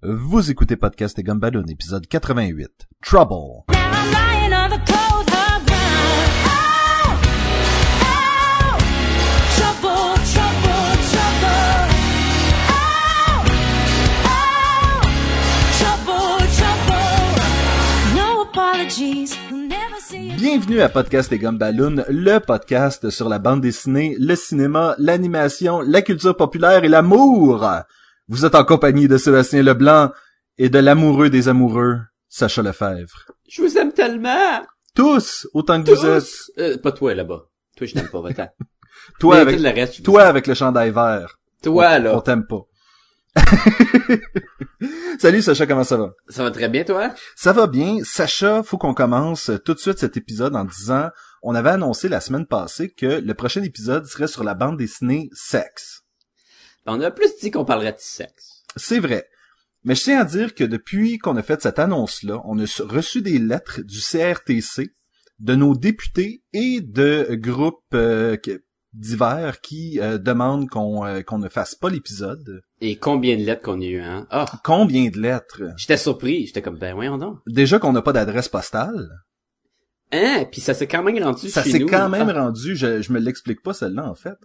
Vous écoutez Podcast et Gumballoon, épisode 88. Trouble. Bienvenue à Podcast et Gumballoon, le podcast sur la bande dessinée, le cinéma, l'animation, la culture populaire et l'amour. Vous êtes en compagnie de Sébastien Leblanc et de l'amoureux des amoureux, Sacha Lefebvre. Je vous aime tellement! Tous, autant que vous êtes. Tous! Euh, pas toi, là-bas. Toi, je t'aime pas, va-t'en. Toi Mais avec, le reste, toi avec le chandail vert. Toi, On là. t'aime pas. Salut Sacha, comment ça va? Ça va très bien, toi? Ça va bien. Sacha, faut qu'on commence tout de suite cet épisode en disant, on avait annoncé la semaine passée que le prochain épisode serait sur la bande dessinée Sexe. On a plus dit qu'on parlerait de sexe. C'est vrai. Mais je tiens à dire que depuis qu'on a fait cette annonce-là, on a reçu des lettres du CRTC, de nos députés et de groupes euh, divers qui euh, demandent qu'on euh, qu'on ne fasse pas l'épisode. Et combien de lettres qu'on a eu, hein? Ah! Combien de lettres? J'étais surpris. J'étais comme, ben, voyons donc. Déjà qu'on n'a pas d'adresse postale. Hein? Puis ça s'est quand même rendu Ça chez s'est quand même Ah. rendu, je, je me l'explique pas celle-là en fait.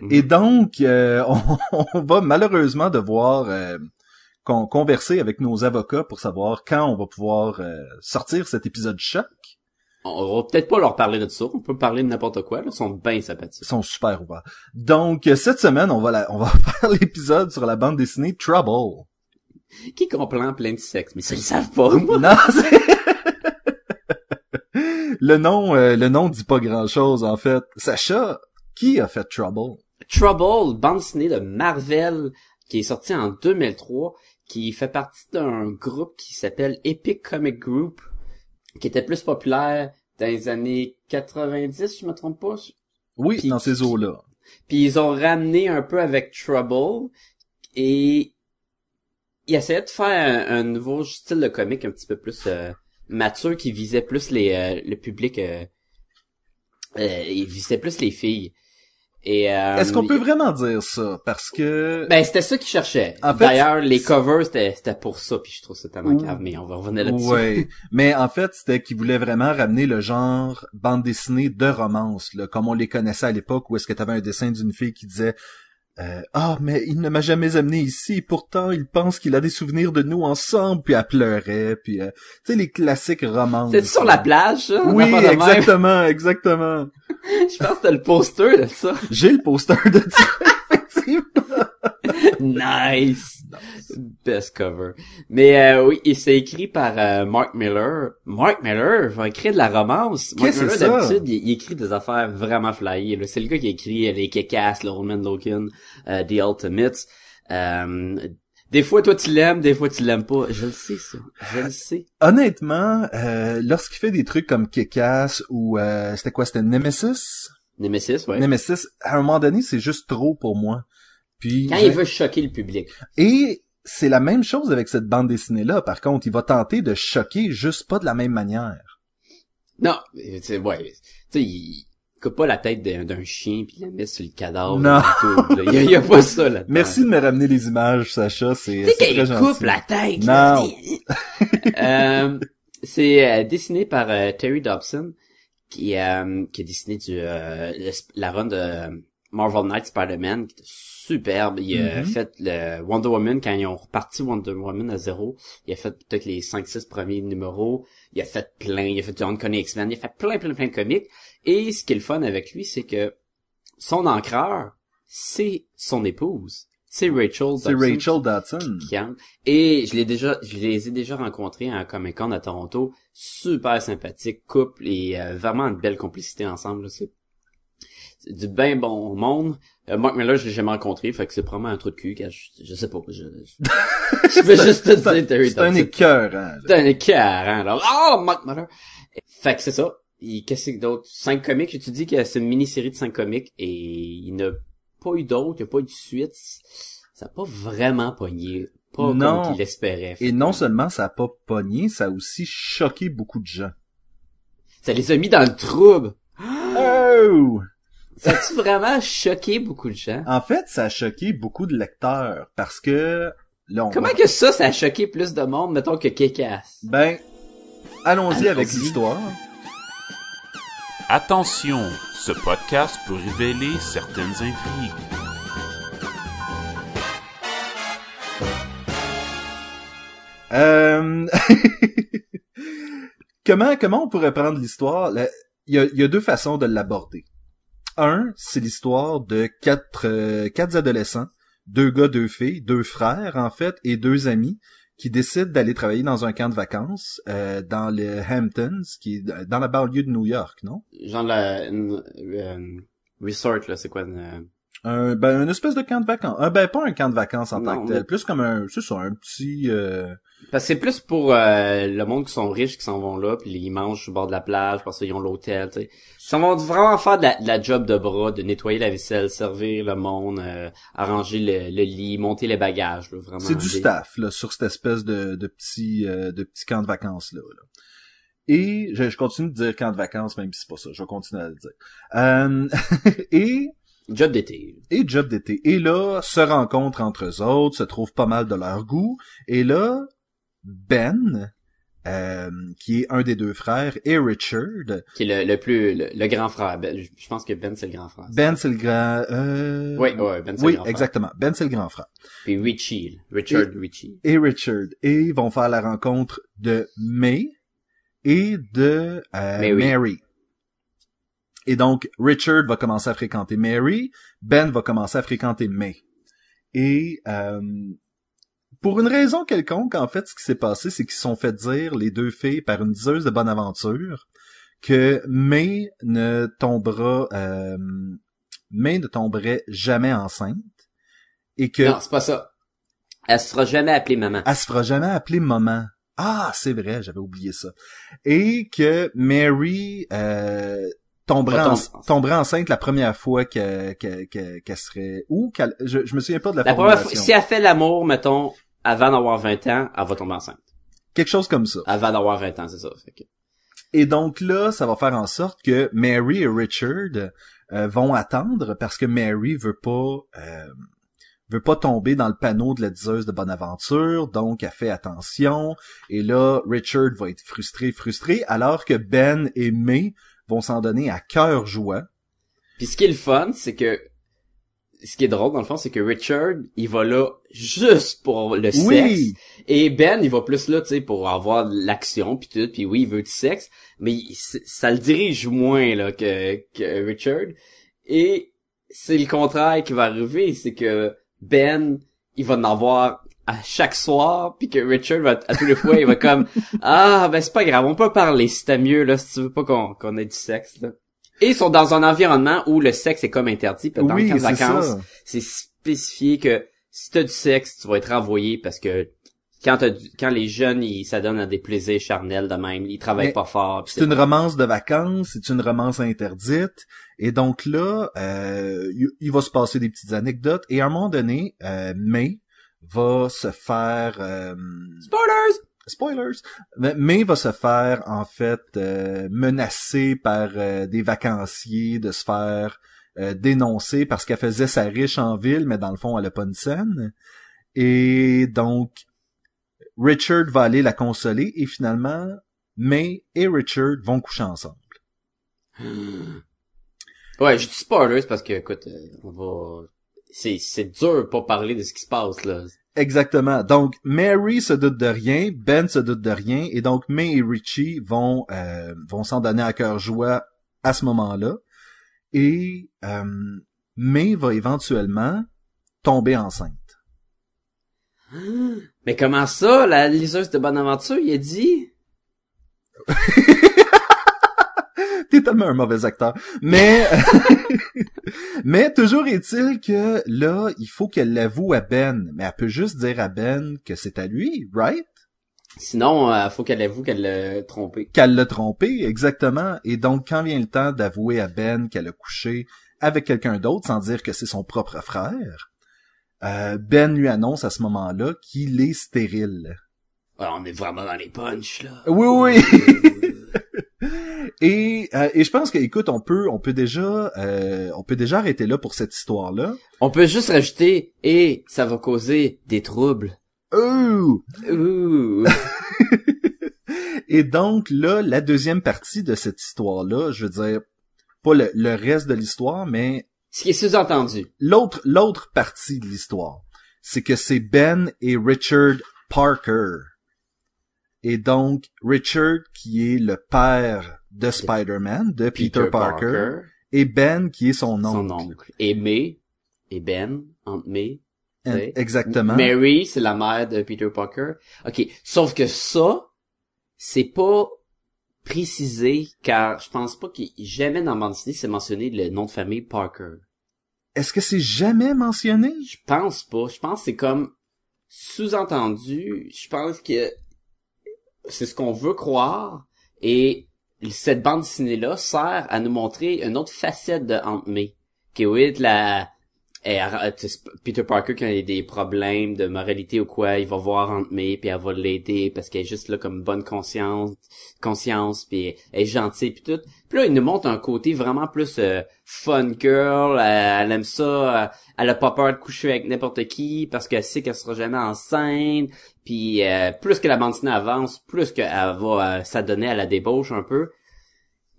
Mhm. Et donc, euh, on, on va malheureusement devoir euh, con- converser avec nos avocats pour savoir quand on va pouvoir euh, sortir cet épisode choc. On va peut-être pas leur parler de ça. On peut parler de n'importe quoi, là. Ils sont bien sympathiques. Ils sont super ouverts. Donc, euh, cette semaine, on va, la- on va faire l'épisode sur la bande dessinée Trouble. Qui comprend plein de sexe? Mais ça, ils savent pas, moi. Non, c'est... le nom, euh, le nom dit pas grand-chose en fait. Sacha, qui a fait Trouble? Trouble, bande dessinée de Marvel, qui est sortie en 2003, qui fait partie d'un groupe qui s'appelle Epic Comic Group, qui était plus populaire dans les années 90, si je me trompe pas. Oui, dans ces eaux-là. Puis ils ont ramené un peu avec Trouble, et ils essayaient de faire un, un nouveau style de comic un petit peu plus euh, mature, qui visait plus les euh, le public... Euh, euh, il visait plus les filles. Et, euh, Est-ce qu'on peut vraiment dire ça? Parce que... Ben, c'était ça qu'ils cherchaient. En fait, D'ailleurs, les covers, c'était, c'était pour ça, puis je trouve ça tellement grave, mais on va revenir là-dessus. Ouais, mais en fait, c'était qu'ils voulaient vraiment ramener le genre bande dessinée de romance, là, comme on les connaissait à l'époque, où est-ce que t'avais un dessin d'une fille qui disait euh, Ah, mais il ne m'a jamais amené ici, pourtant il pense qu'il a des souvenirs de nous ensemble, puis elle pleurait, puis euh, tu sais, les classiques romances. C'était sur la plage, ça? Oui, exactement, exactement. Je pense que c'était le poster de ça. J'ai le poster de ça, effectivement. nice! Best cover. Mais euh, oui, et c'est écrit par euh, Mark Miller. Mark Miller va écrire de la romance. Mark Miller, d'habitude, il, il écrit des affaires vraiment flyées. C'est le gars qui a écrit euh, les Kekas, le Roman Logan, euh, The Ultimates. Euh, des fois, toi, tu l'aimes, des fois, tu l'aimes pas. Je le sais, ça. Je le sais. Honnêtement, euh, lorsqu'il fait des trucs comme Kick-Ass ou euh, c'était quoi, c'était Nemesis? Nemesis, ouais. Nemesis, à un moment donné, c'est juste trop pour moi. Puis Quand il veut choquer le public. et c'est la même chose avec cette bande dessinée là. Par contre, il va tenter de choquer juste pas de la même manière. Non, c'est ouais, tu sais, il coupe pas la tête d'un chien puis il la met sur le cadavre. Non. tout. Il y, a- il y a pas ça là. Merci de me ramener les images, Sacha. C'est Tu sais c'est qu'il très coupe gentil. la tête. Non. euh, c'est euh, dessiné par euh, Terry Dobson qui qui a dessiné du la run de Marvel Knight Spider-Man qui était superbe. Il a Mhm. fait le Wonder Woman quand ils ont reparti Wonder Woman à zéro. Il a fait peut-être les 5-6 premiers numéros. Il a fait plein. Il a fait du Uncanny X-Men. Il a fait plein, plein, plein de comics. Et ce qui est le fun avec lui, c'est que son encreur, c'est son épouse. C'est Rachel C'est Dobson Rachel qui aime. Et je l'ai déjà, je les ai déjà rencontrés à un Comic Con à Toronto. Super sympathique couple et euh, vraiment une belle complicité ensemble. là. C'est c'est du bien bon monde. Euh, Mark Miller, je l'ai jamais rencontré, fait que c'est probablement un trou de cul. car Je, je sais pas. Je, je, je vais juste te dire Terry C'est un Dobson. écœur, hein. C'est un écœurant, là. Oh, Mark Miller! Fait que c'est ça. Il, qu'est-ce que d'autre? Cinq comics, tu dis que c'est une mini-série de cinq comics et il n'a pas eu d'autres, il n'y a pas eu de suite. Ça n'a pas vraiment pogné. Pas Non. comme qu'il espérait. Et non seulement ça a pas pogné, ça a aussi choqué beaucoup de gens. Ça les a mis dans le trouble. Oh! Ça a-tu vraiment choqué beaucoup de gens? En fait, ça a choqué beaucoup de lecteurs parce que là, on Comment va- que ça, ça a choqué plus de monde, mettons, que Kick-Ass? Ben, allons-y avec l'histoire. Attention, ce podcast peut révéler certaines intrigues. Euh... comment, comment on pourrait prendre l'histoire? Le- Il y a, il y a deux façons de l'aborder. Un, c'est l'histoire de quatre, euh, quatre adolescents, deux gars, deux filles, deux frères en fait, et deux amis qui décident d'aller travailler dans un camp de vacances euh, dans le Hamptons, qui est dans la banlieue de New York, non? Genre la, une, euh, resort, là, c'est quoi, une, Un, ben, une espèce de camp de vacances. Un, ben, pas un camp de vacances en Non, tant que tel. mais- Plus comme un, c'est ça, un petit, euh, Parce que c'est plus pour euh, le monde qui sont riches qui s'en vont là, puis ils mangent le bord de la plage, parce qu'ils ont l'hôtel, tu sais. Ils s'en vont vraiment faire de la, de la job de bras, de nettoyer la vaisselle, servir le monde, euh, arranger le, le lit, monter les bagages, là, vraiment. C'est du staff là sur cette espèce de, de petit euh, de petit camp de vacances là. là. Et je, je continue de dire camp de vacances même si c'est pas ça. Je vais continuer à le dire. Euh, et Job d'été. et job d'été. Et là se rencontrent entre eux autres, se trouvent pas mal de leur goût. Et là Ben euh, qui est un des deux frères, et Richard. Qui est le, le plus, le, le grand frère. Ben, je pense que Ben, c'est le grand frère. Ben, c'est le grand... Euh... Oui, ouais, Ben, c'est Oui, le grand frère. exactement. Ben, c'est le grand frère. Puis Richie. Richard Richie. et Richard et ils vont faire la rencontre de May et de euh, Mary. Mary. Et donc Richard va commencer à fréquenter Mary, Ben va commencer à fréquenter May. Et euh, pour une raison quelconque, en fait, ce qui s'est passé, c'est qu'ils se sont fait dire les deux filles par une diseuse de bonne aventure que May ne tombera, euh, May ne tomberait jamais enceinte et que Non, c'est pas ça. Elle se fera jamais appeler maman. elle se fera jamais appeler maman. Ah, c'est vrai, j'avais oublié ça. Et que Mary euh, tomberait, en- enceinte la première fois que- que- que- qu'elle serait... Ou qu'elle... Je, je me souviens pas de la, La première fois, si elle fait l'amour, mettons, avant d'avoir 20 ans, elle va tomber enceinte. Quelque chose comme ça. Avant d'avoir 20 ans, c'est ça. Fait que... Et donc là, ça va faire en sorte que Mary et Richard euh, vont attendre parce que Mary veut pas euh, veut pas tomber dans le panneau de la diseuse de bonne aventure, donc elle fait attention. Et là, Richard va être frustré, frustré, alors que Ben et May vont s'en donner à cœur joie. Puis ce qui est le fun, c'est que ce qui est drôle dans le fond, c'est que Richard, il va là juste pour le Oui. sexe et Ben, il va plus là, tu sais, pour avoir de l'action puis tout, puis oui, il veut du sexe, mais il- ça le dirige moins là que que Richard et c'est le contraire qui va arriver, c'est que Ben, il va en avoir à chaque soir, puis que Richard va à tous les fois, il va comme ah ben c'est pas grave, on peut parler si t'as mieux là, si tu veux pas qu'on qu'on ait du sexe là. Et ils sont dans un environnement où le sexe est comme interdit. Dans oui, le camp de c'est vacances, c'est spécifié que si t'as du sexe, tu vas être renvoyé parce que quand du- quand les jeunes ils s'adonnent à des plaisirs charnels de même, ils travaillent Mais pas fort. C'est une romance de vacances, c'est une romance interdite. Et donc là, euh, il- il va se passer des petites anecdotes. Et à un moment donné, euh, May va se faire... euh, Spoilers! Spoilers. Mais- May va se faire en fait euh, menacer par euh, des vacanciers de se faire euh, dénoncer parce qu'elle faisait sa riche en ville, mais dans le fond elle a pas une scène. Et donc Richard va aller la consoler et finalement May et Richard vont coucher ensemble. Ouais, je dis spoilers parce que écoute, euh, on va c'est c'est dur de pas parler de ce qui se passe là. Exactement. Donc, Mary se doute de rien, Ben se doute de rien, et donc May et Richie vont euh, vont s'en donner à cœur joie à ce moment-là. Et euh, May va éventuellement tomber enceinte. Mais comment ça, la liseuse de Bonaventure, il a dit? T'es tellement un mauvais acteur. Mais mais toujours est-il que là, il faut qu'elle l'avoue à Ben. Mais elle peut juste dire à Ben que c'est à lui, right? Sinon, euh, faut qu'elle avoue qu'elle l'a trompé. qu'elle l'a trompé, exactement. Et donc, quand vient le temps d'avouer à Ben qu'elle a couché avec quelqu'un d'autre sans dire que c'est son propre frère, euh, Ben lui annonce à ce moment-là qu'il est stérile. On est vraiment dans les punchs là. Oui, oui. Et, euh, et je pense que, écoute, on peut, on peut déjà, euh, on peut déjà arrêter là pour cette histoire-là. On peut juste rajouter et ça va causer des troubles Ouh! Ouh. Et donc là, la deuxième partie de cette histoire-là, je veux dire, pas le, le reste de l'histoire, mais Ce qui est sous-entendu. l'autre l'autre partie de l'histoire, c'est que c'est Ben et Richard Parker. Et donc Richard qui est le père de Spider-Man, de Peter, Parker, et Ben qui est son oncle. son oncle. Et May, et Ben, Aunt May. Exactement. Mary, c'est la mère de Peter Parker. Ok, sauf que ça, c'est pas précisé, car je pense pas qu'il jamais dans bande dessinée c'est mentionné le nom de famille Parker. Est-ce que c'est jamais mentionné? Je pense pas. Je pense que c'est comme sous-entendu. Je pense que c'est ce qu'on veut croire. Et cette bande dessinée-là sert à nous montrer une autre facette de Aunt May. Qui est la... Peter Parker qui a des problèmes de moralité ou quoi, il va voir Aunt May puis elle va l'aider parce qu'elle est juste là comme bonne conscience, conscience puis elle est gentille puis tout. Puis là, il nous montre un côté vraiment plus euh, fun girl, elle, elle aime ça, euh, elle a pas peur de coucher avec n'importe qui parce qu'elle sait qu'elle sera jamais enceinte. Puis euh, plus que la bande dessinée avance, plus qu'elle va euh, s'adonner à la débauche un peu.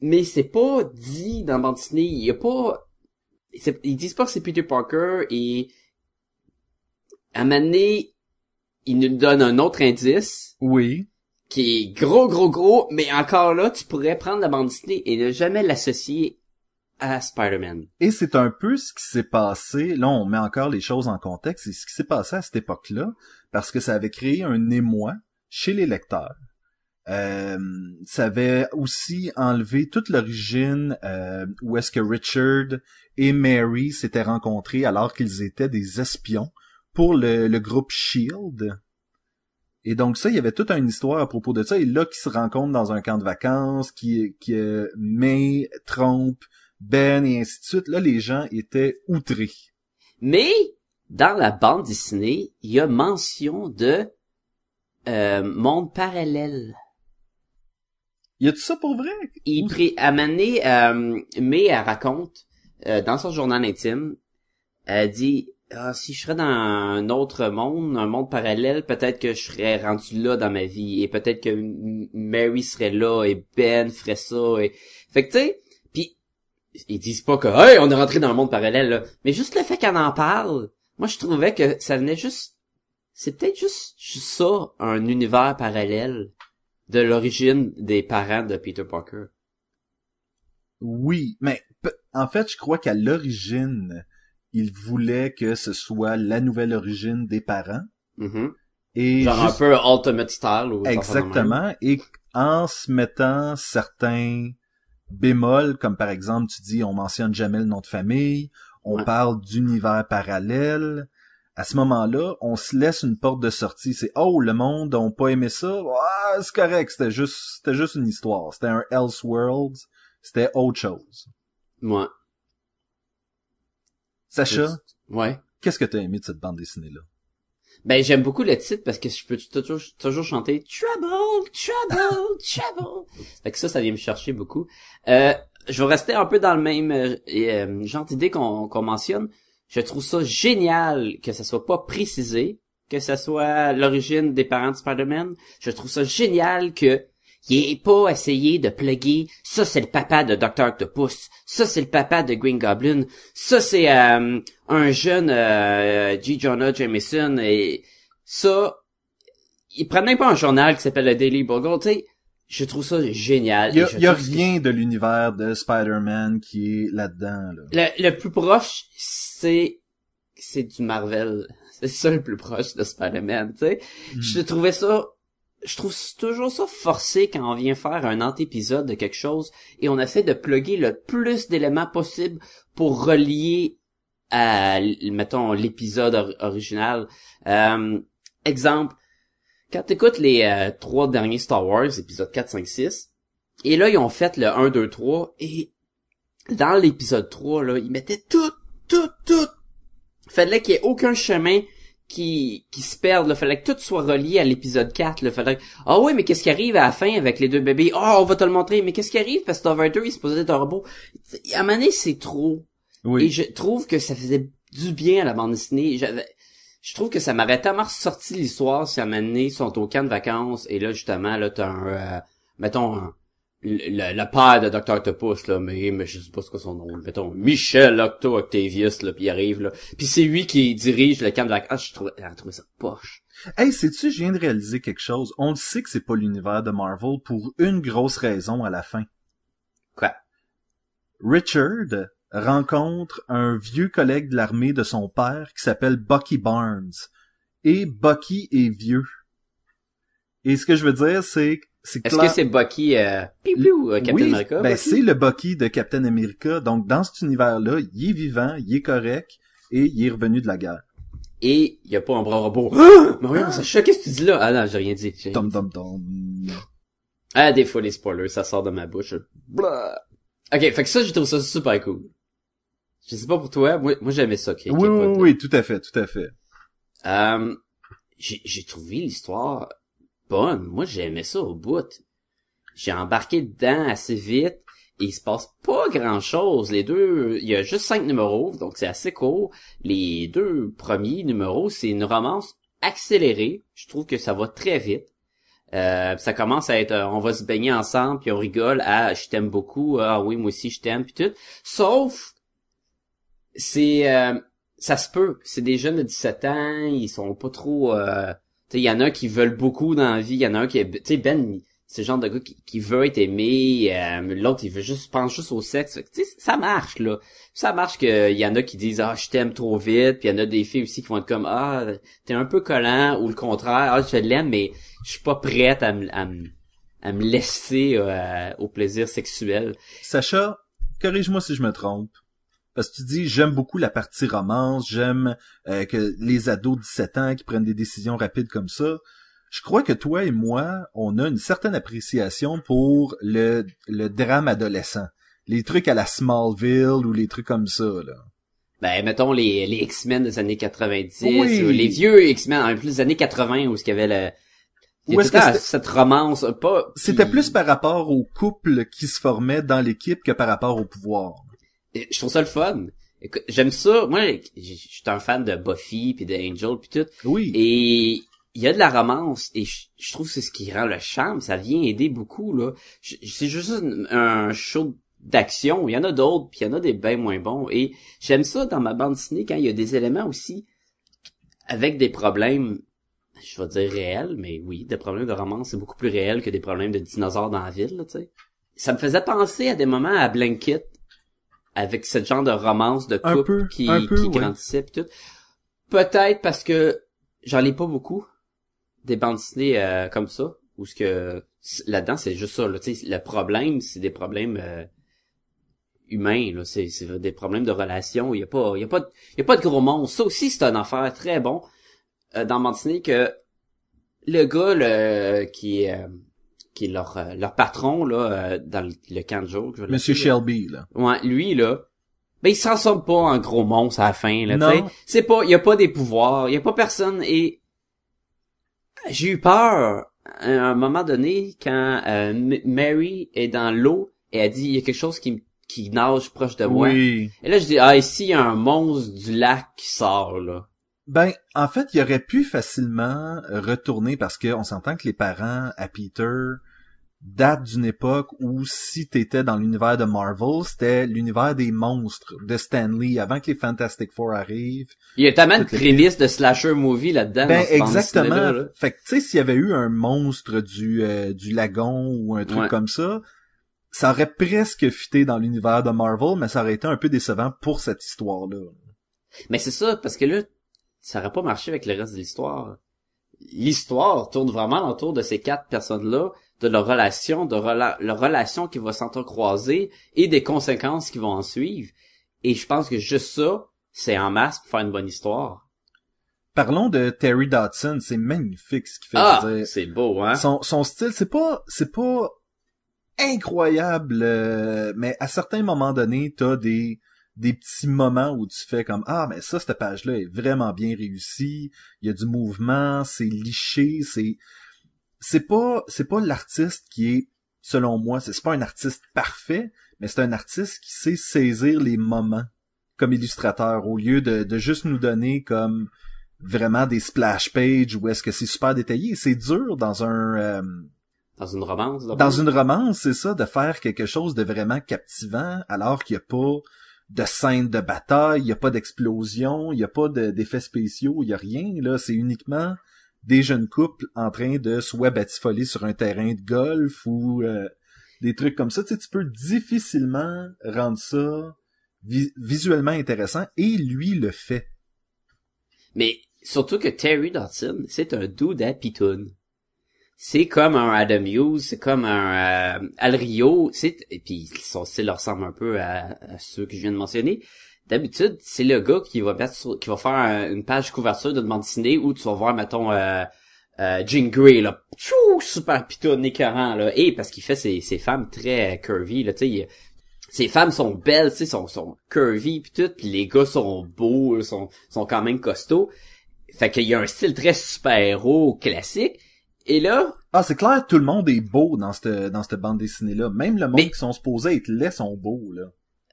Mais c'est pas dit dans la bande dessinée, il y a pas ils disent pas que c'est Peter Parker et à un moment donné, ils nous donnent un autre indice Oui. qui est gros, gros, gros, mais encore là, tu pourrais prendre la bande dessinée et ne jamais l'associer Et c'est un peu ce qui s'est passé, là on met encore les choses en contexte, c'est ce qui s'est passé à cette époque-là, parce que ça avait créé un émoi chez les lecteurs. Euh, ça avait aussi enlevé toute l'origine euh, où est-ce que Richard et Mary s'étaient rencontrés alors qu'ils étaient des espions pour le, le groupe Shield. Et donc ça, il y avait toute une histoire à propos de ça. Et là, qui se rencontrent dans un camp de vacances, qui, qui euh, May trompe Ben et ainsi de suite. Là, les gens étaient outrés. Mais, dans la bande dessinée, il y a mention de euh, monde parallèle. Y a tout ça pour vrai? il pré à euh, mais elle raconte euh, dans son journal intime, elle dit ah, si je serais dans un autre monde, un monde parallèle, peut-être que je serais rendu là dans ma vie et peut-être que Mary serait là et Ben ferait ça et fait que tu sais, ils disent pas que hey, on est rentré dans le monde parallèle là, mais juste le fait qu'elle en parle, moi je trouvais que ça venait juste c'est peut-être juste, juste ça un univers parallèle de l'origine des parents de Peter Parker. Oui, mais en fait, je crois qu'à l'origine, il voulait que ce soit la nouvelle origine des parents. Mhm. Et Genre juste- un peu Ultimate Style ou Exactement. Et en se mettant certains bémols, comme par exemple, tu dis, on mentionne jamais le nom de famille, on Ouais. parle d'univers parallèle. À ce moment-là, on se laisse une porte de sortie. C'est oh le monde ont pas aimé ça. Ah, c'est correct. C'était juste, c'était juste une histoire. C'était un Elseworlds. C'était autre chose. Ouais. Sacha, Ouais. qu'est-ce que t'as aimé de cette bande dessinée là Ben j'aime beaucoup le titre parce que je peux toujours toujours chanter Trouble, Trouble, Trouble. Fait que ça, ça vient me chercher beaucoup. Euh, je vais rester un peu dans le même euh, euh, genre d'idée qu'on mentionne. Je trouve ça génial que ça soit pas précisé, que ça soit l'origine des parents de Spider-Man. Je trouve ça génial que il ait pas essayé de plugger ça c'est le papa de Dr. Octopus, ça c'est le papa de Green Goblin, ça c'est euh, un jeune euh, G. Jonah Jameson et ça il même pas un journal qui s'appelle le Daily Bugle, tu sais, je trouve ça génial. Il y a, y que rien de l'univers de Spider-Man qui est là-dedans. Là. Le, le plus proche, c'est c'est du Marvel. C'est ça le plus proche de Spider-Man, tu sais. Je trouvais ça je trouve toujours ça forcé quand on vient faire un antépisode de quelque chose et on essaie de plugger le plus d'éléments possible pour relier à, mettons, l'épisode or- original. Euh, exemple, quand t'écoutes les euh, trois derniers Star Wars, épisode 4, 5, 6, et là, ils ont fait le 1, 2, 3, et dans l'épisode 3, là, ils mettaient tout, tout, tout. Fallait qu'il y ait aucun chemin qui, qui se perde, là. Fallait que tout soit relié à l'épisode 4, là. Fallait que- ah oui, mais qu'est-ce qui arrive à la fin avec les deux bébés? Ah, on va te le montrer, mais qu'est-ce qui arrive? Parce que Darth Vader, il se posait être un robot? À un moment donné, c'est trop. Oui. Et je trouve que ça faisait du bien à la bande dessinée. J'avais, je trouve que ça m'aurait tellement sorti l'histoire si à un moment donné, ils sont au camp de vacances et là justement là t'as un euh, mettons un- le, le- le père de Dr Octopus là mais, mais je sais pas ce que son nom mettons Michel Octo Octavius là puis il arrive là puis c'est lui qui dirige le camp de vacances ah, je trouvais j'ai trouvé ça poche Hey, sais-tu, je viens de réaliser quelque chose. On le sait que c'est pas l'univers de Marvel pour une grosse raison à la fin. quoi? Richard rencontre un vieux collègue de l'armée de son père qui s'appelle Bucky Barnes. Et Bucky est vieux. Et ce que je veux dire, c'est c'est est-ce que c'est Bucky euh, piou, euh, Captain oui, America ben c'est le Bucky de Captain America. Donc dans cet univers-là, il est vivant, il est correct et il est revenu de la guerre. et il y a pas un bras robot Ah! mais oui ça choque qu'est-ce que tu dis là? Ah non j'ai rien dit dit. dum dum. ah des fois les spoilers ça sort de ma bouche Blah. ok fait que ça j'ai trouvé ça super cool je sais pas pour toi moi, moi j'aimais ça qu'il y ait Oui, oui, oui, tout à fait, tout à fait. Euh, j'ai j'ai trouvé l'histoire bonne. Moi, j'aimais ça au bout. J'ai embarqué dedans assez vite et il se passe pas grand chose. Les deux, il y a juste cinq numéros, donc c'est assez court. Les deux premiers numéros, c'est une romance accélérée. Je trouve que ça va très vite. Euh, ça commence à être, euh, on va se baigner ensemble, puis on rigole, ah, je t'aime beaucoup, ah oui, moi aussi je t'aime, puis tout. Sauf, c'est, euh, ça se peut. C'est des jeunes de 17 ans, ils sont pas trop... Il y en a qui veulent beaucoup dans la vie, il y en a un qui... est- Tu sais, Ben, c'est le genre de gars qui, qui veut être aimé, euh, l'autre, il veut juste, pense juste au sexe. Tu sais, ça marche, là. Ça marche qu'il y en a qui disent « Ah, je t'aime trop vite », puis il y en a des filles aussi qui vont être comme « Ah, t'es un peu collant », ou le contraire « Ah, je l'aime, mais je suis pas prête à me... À à me laisser euh, au plaisir sexuel. Sacha, corrige-moi si je me trompe. Parce que tu dis j'aime beaucoup la partie romance, j'aime euh, que les ados de 17 ans qui prennent des décisions rapides comme ça. Je crois que toi et moi, on a une certaine appréciation pour le, le drame adolescent. Les trucs à la Smallville ou les trucs comme ça, là. Ben, mettons les, les X-Men des années 90, Oui. ou les vieux X-Men, en plus des années 80 où ce qu'il y avait le... Est-ce que cette romance, euh, pas... C'était plus par rapport au couple qui se formait dans l'équipe que par rapport au pouvoir. Je trouve ça le fun. J'aime ça. Moi, je suis un fan de Buffy, puis de Angel, puis tout. Oui. Et il y a de la romance, et je, trouve que c'est ce qui rend le charme. Ça vient aider beaucoup, là. C'est juste un, show d'action. Il y en a d'autres, puis il y en a des bien moins bons. Et j'aime ça dans ma bande dessinée quand il y a des éléments aussi avec des problèmes, je vais dire réels, mais oui, des problèmes de romance, c'est beaucoup plus réel que des problèmes de dinosaures dans la ville, là, tu sais. Ça me faisait penser à des moments à Blanket, avec ce genre de romance de couple peu, qui, peu, qui ouais. grandissait pis tout. Peut-être parce que j'en lis pas beaucoup des bandes dessinées euh, comme ça, où ce que là-dedans c'est juste ça. Là, le problème, c'est des problèmes euh, humains. Là, c'est, c'est des problèmes de relations. Il y a pas, il y a pas, de- il y a pas de gros monstres. Ça aussi, c'est un affaire très bon euh, dans bande dessinée que le gars le, qui est euh, qui est leur euh, leur patron là euh, dans le, le camp de jour. je Monsieur. Shelby, là. Ouais, lui là, ben il s'en sort pas en gros monstre à la fin là. C'est pas il y a pas des pouvoirs, il y a pas personne et j'ai eu peur à un moment donné quand euh, Mary est dans l'eau et elle dit il y a quelque chose qui me- qui nage proche de moi. Oui. Et là je dis ah ici il y a un monstre du lac qui sort là? Ben, en fait, il aurait pu facilement retourner parce que on s'entend que les parents à Peter datent d'une époque où si t'étais dans l'univers de Marvel, c'était l'univers des monstres de Stanley avant que les Fantastic Four arrivent. Il y a tellement de prémices de slasher movie là-dedans. Ben exactement. là. Fait que tu sais s'il y avait eu un monstre du euh, du lagon ou un truc Ouais. comme ça, ça aurait presque fité dans l'univers de Marvel, mais ça aurait été un peu décevant pour cette histoire-là. Mais c'est ça, parce que là, ça aurait pas marché avec le reste de l'histoire. L'histoire tourne vraiment autour de ces quatre personnes-là, de leur relation, de rela- leur relation qui va s'entrecroiser et des conséquences qui vont en suivre. Et je pense que juste ça, c'est en masse pour faire une bonne histoire. Parlons de Terry Dodson, c'est magnifique ce qu'il fait. Ah, c'est beau, hein? son, son style, c'est pas, c'est pas incroyable, euh, mais à certains moments donnés, t'as des, des petits moments où tu fais comme, ah, mais ça, cette page-là est vraiment bien réussie, il y a du mouvement, c'est liché, c'est, c'est pas, c'est pas l'artiste qui est, selon moi, c'est pas un artiste parfait, mais c'est un artiste qui sait saisir les moments comme illustrateur au lieu de, de juste nous donner comme vraiment des splash pages où est-ce que c'est super détaillé. C'est dur dans un euh, Dans une romance. là. dans une romance, c'est ça, de faire quelque chose de vraiment captivant alors qu'il n'y a pas de scène de bataille, il n'y a pas d'explosion, il n'y a pas de- d'effets spéciaux, il n'y a rien. Là, c'est uniquement des jeunes couples en train de soit batifoler sur un terrain de golf ou euh, des trucs comme ça. Tu sais, tu peux difficilement rendre ça vi- visuellement intéressant et lui le fait. Mais surtout que Terry Dodson, c'est un dude à. C'est comme un Adam Hughes, c'est comme un euh, Al Rio, c'est et puis son style ressemble un peu à, ceux que je viens de mentionner. D'habitude, c'est le gars qui va faire un- une page couverture de bande dessinée où tu vas voir mettons euh, euh, Grey là, Tchou, super pitoune écœurant là, et parce qu'il fait ses, ses femmes très curvy là, tu sais, ces femmes sont belles, tu sais, sont, sont curvy pis tout, pis les gars sont beaux, sont, sont quand même costauds. Fait qu'il y a un style très super-héros classique. Et là, Ah, c'est clair, tout le monde est beau dans cette, dans cette bande dessinée-là. Même le monde Mais- qui sont supposés être laids sont beaux, là.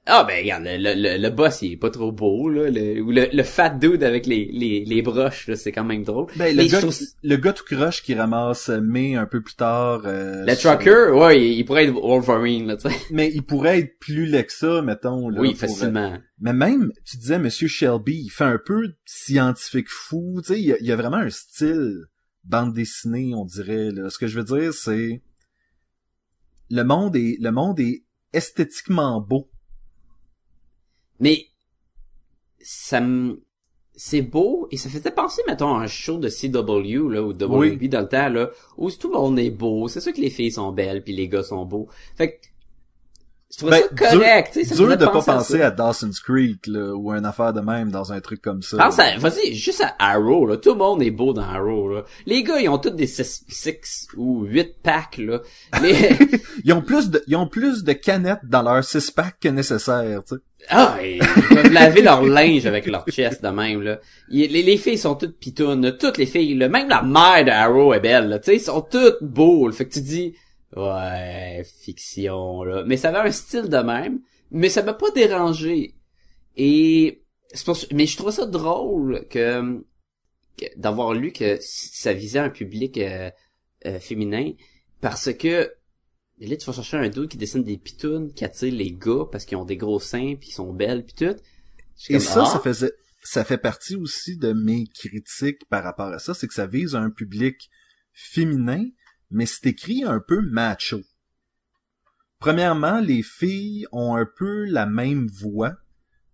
ah ben regarde, le, le, le- boss il est pas trop beau, là, le, ou le, le fat dude avec les, les, les broches, là, c'est quand même drôle. Ben, le, gars, trouve- le gars tout croche qui ramasse May un peu plus tard. euh, Le sur- trucker, ouais, il, il pourrait être Wolverine, là, tu sais. Mais il pourrait être plus laid que ça, mettons. Là, Oui, pour- euh, facilement. Mais même, tu disais, Monsieur Shelby, il fait un peu scientifique fou. Tu sais, il y a, il y a vraiment un style bande dessinée, on dirait. Là. Ce que je veux dire, c'est le monde est le monde est esthétiquement beau. Mais ça me c'est beau et ça faisait penser mettons à un show de CW là ou WB Oui. dans le temps là où tout le monde est beau, c'est sûr que les filles sont belles puis les gars sont beaux. Fait que je trouvais Ben, ça correct, tu sais, ça dur de pas penser à à, Dawson's Creek là, ou une affaire de même dans un truc comme ça. Pense à, vas-y, juste à Arrow, là. Tout le monde est beau dans Arrow, là. Les gars, ils ont tous des 6 ou 8 packs, là. Les, Ils ont plus de ils ont plus de canettes dans leur six pack que nécessaire, tu sais. Ah, ils peuvent laver leur linge avec leur chest de même, là. Les, les filles sont toutes pitounes, toutes les filles, là. même la mère de Arrow est belle, là. Tu sais, ils sont toutes beaux, là. Fait que tu dis, ouais, fiction, là. Mais ça avait un style de même, mais ça m'a pas dérangé. Et, c'est pour ça- mais je trouve ça drôle que, que- d'avoir lu que ça visait un public euh, euh, féminin, parce que là, tu vas chercher un dude qui dessine des pitounes qui attirent les gars parce qu'ils ont des gros seins puis ils sont belles puis tout. Et comme, ça, ah, ça faisait, ça fait partie aussi de mes critiques par rapport à ça, c'est que ça vise un public féminin, mais c'est écrit un peu macho. Premièrement, les filles ont un peu la même voix,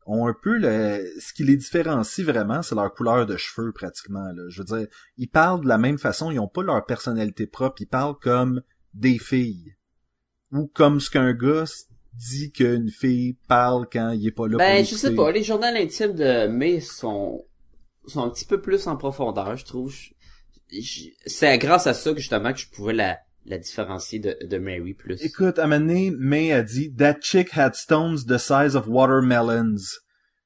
ont un peu le, ce qui les différencie vraiment, c'est leur couleur de cheveux pratiquement, là. Je veux dire, ils parlent de la même façon, ils ont pas leur personnalité propre, ils parlent comme des filles. Ou comme ce qu'un gars dit qu'une fille parle quand il est pas là pour Ben, je sais pas, les journaux intimes de May sont, sont un petit peu plus en profondeur, je trouve. Je- C'est grâce à ça que justement que je pouvais la, la différencier de, de Mary plus. Écoute, à un moment donné, May a dit That chick had stones the size of watermelons.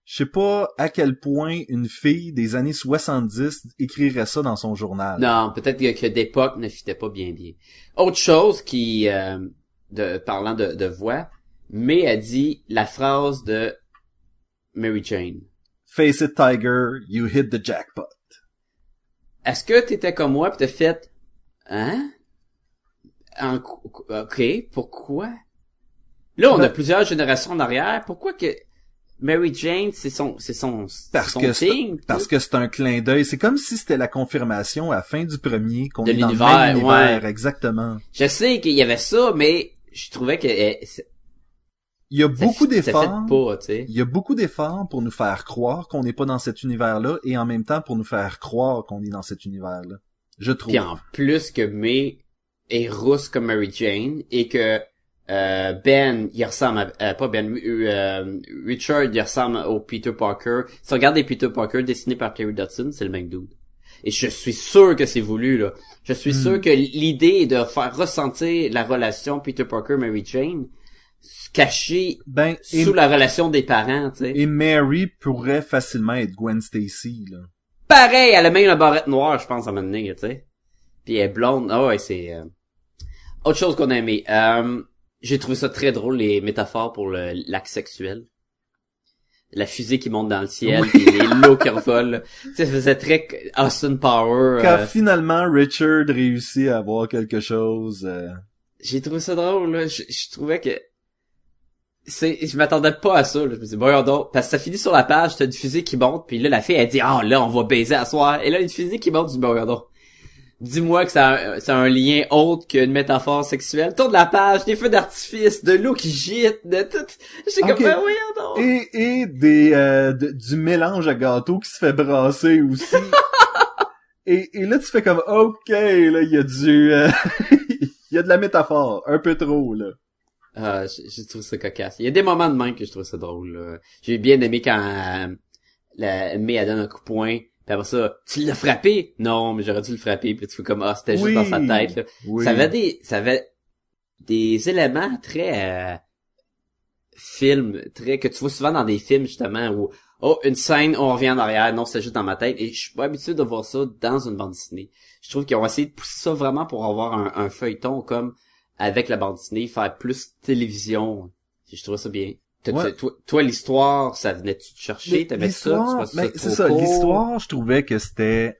Je sais pas à quel point une fille des années 70 écrirait ça dans son journal. Non, peut-être que, que d'époque ne fitait pas bien bien. Autre chose qui, euh, de, parlant de, de voix, May a dit la phrase de Mary Jane. Face it, Tiger, you hit the jackpot. Est-ce que t'étais comme moi pis t'as fait, hein? En- ok, pourquoi? Là, on a Ben- plusieurs générations en arrière. Pourquoi que Mary Jane, c'est son, c'est son, Parce son que c'est- thing? Parce que c'est un clin d'œil. C'est comme si c'était la confirmation à la fin du premier qu'on est dans le l'univers, même univers, ouais. exactement. Je sais qu'il y avait ça, mais je trouvais que eh, Il y a beaucoup d'efforts. Il y a beaucoup d'efforts pour nous faire croire qu'on n'est pas dans cet univers-là et en même temps pour nous faire croire qu'on est dans cet univers-là. Je trouve. Puis en plus que May est rousse comme Mary Jane et que euh, Ben, il ressemble à, euh, pas Ben, euh, Richard, il ressemble au Peter Parker. Si tu regardes les Peter Parker dessinés par Terry Dodson, c'est le même dude. Et je suis sûr que c'est voulu, là. Je suis Hmm. sûr que l'idée est de faire ressentir la relation Peter Parker-Mary Jane cachée Ben, et, sous la relation des parents, tu sais. et Mary pourrait facilement être Gwen Stacy, là. Pareil, elle a même la barrette noire, je pense, à un moment donné, tu sais. Puis elle est blonde. Ah ouais, c'est... euh, Autre chose qu'on a aimé. Euh, J'ai trouvé ça très drôle, les métaphores pour l'acte sexuel. la fusée qui monte dans le ciel, puis les lots qui revolent. Tu sais, ça faisait très Austin Power. Quand euh, finalement Richard réussit à avoir quelque chose, euh, J'ai trouvé ça drôle, là. Je, je trouvais que... C'est, je m'attendais pas à ça, là. Je me disais, bon, donc, parce que ça finit sur la page, t'as une fusée qui monte, puis là, la fille, elle dit, ah, là, on va baiser à soir. Et là, une fusée qui monte, du bon, donc. Dis-moi que ça a, ça a un lien autre qu'une métaphore sexuelle. Tourne la page, des feux d'artifice, de l'eau qui gîte, de tout. J'ai comme, ben oui, donc. et et des euh, de- du mélange à gâteau qui se fait brasser aussi. et, et là tu fais comme ok là il y a du euh, il y a de la métaphore un peu trop là. Ah, j'ai j'ai trouvé ça cocasse. Il y a des moments de même que je trouve ça drôle. J'ai bien aimé quand euh, la May elle donne un coup de poing. Puis après ça, tu l'as frappé? Non, mais j'aurais dû le frapper. Puis tu fais comme, ah, c'était juste dans sa tête. Là. Oui. Ça avait des, ça avait des éléments très euh, films, très que tu vois souvent dans des films justement où oh une scène, on revient en arrière, non c'est juste dans ma tête. Et je suis pas habitué de voir ça dans une bande dessinée. Je trouve qu'ils ont essayé de pousser ça vraiment pour avoir un, un feuilleton comme avec la bande dessinée, faire plus télévision. Je trouve ça bien. Ouais. Toi, toi, l'histoire, ça venait-tu te chercher? T'avais ça? Ben, c'est ça, l'histoire, je trouvais que c'était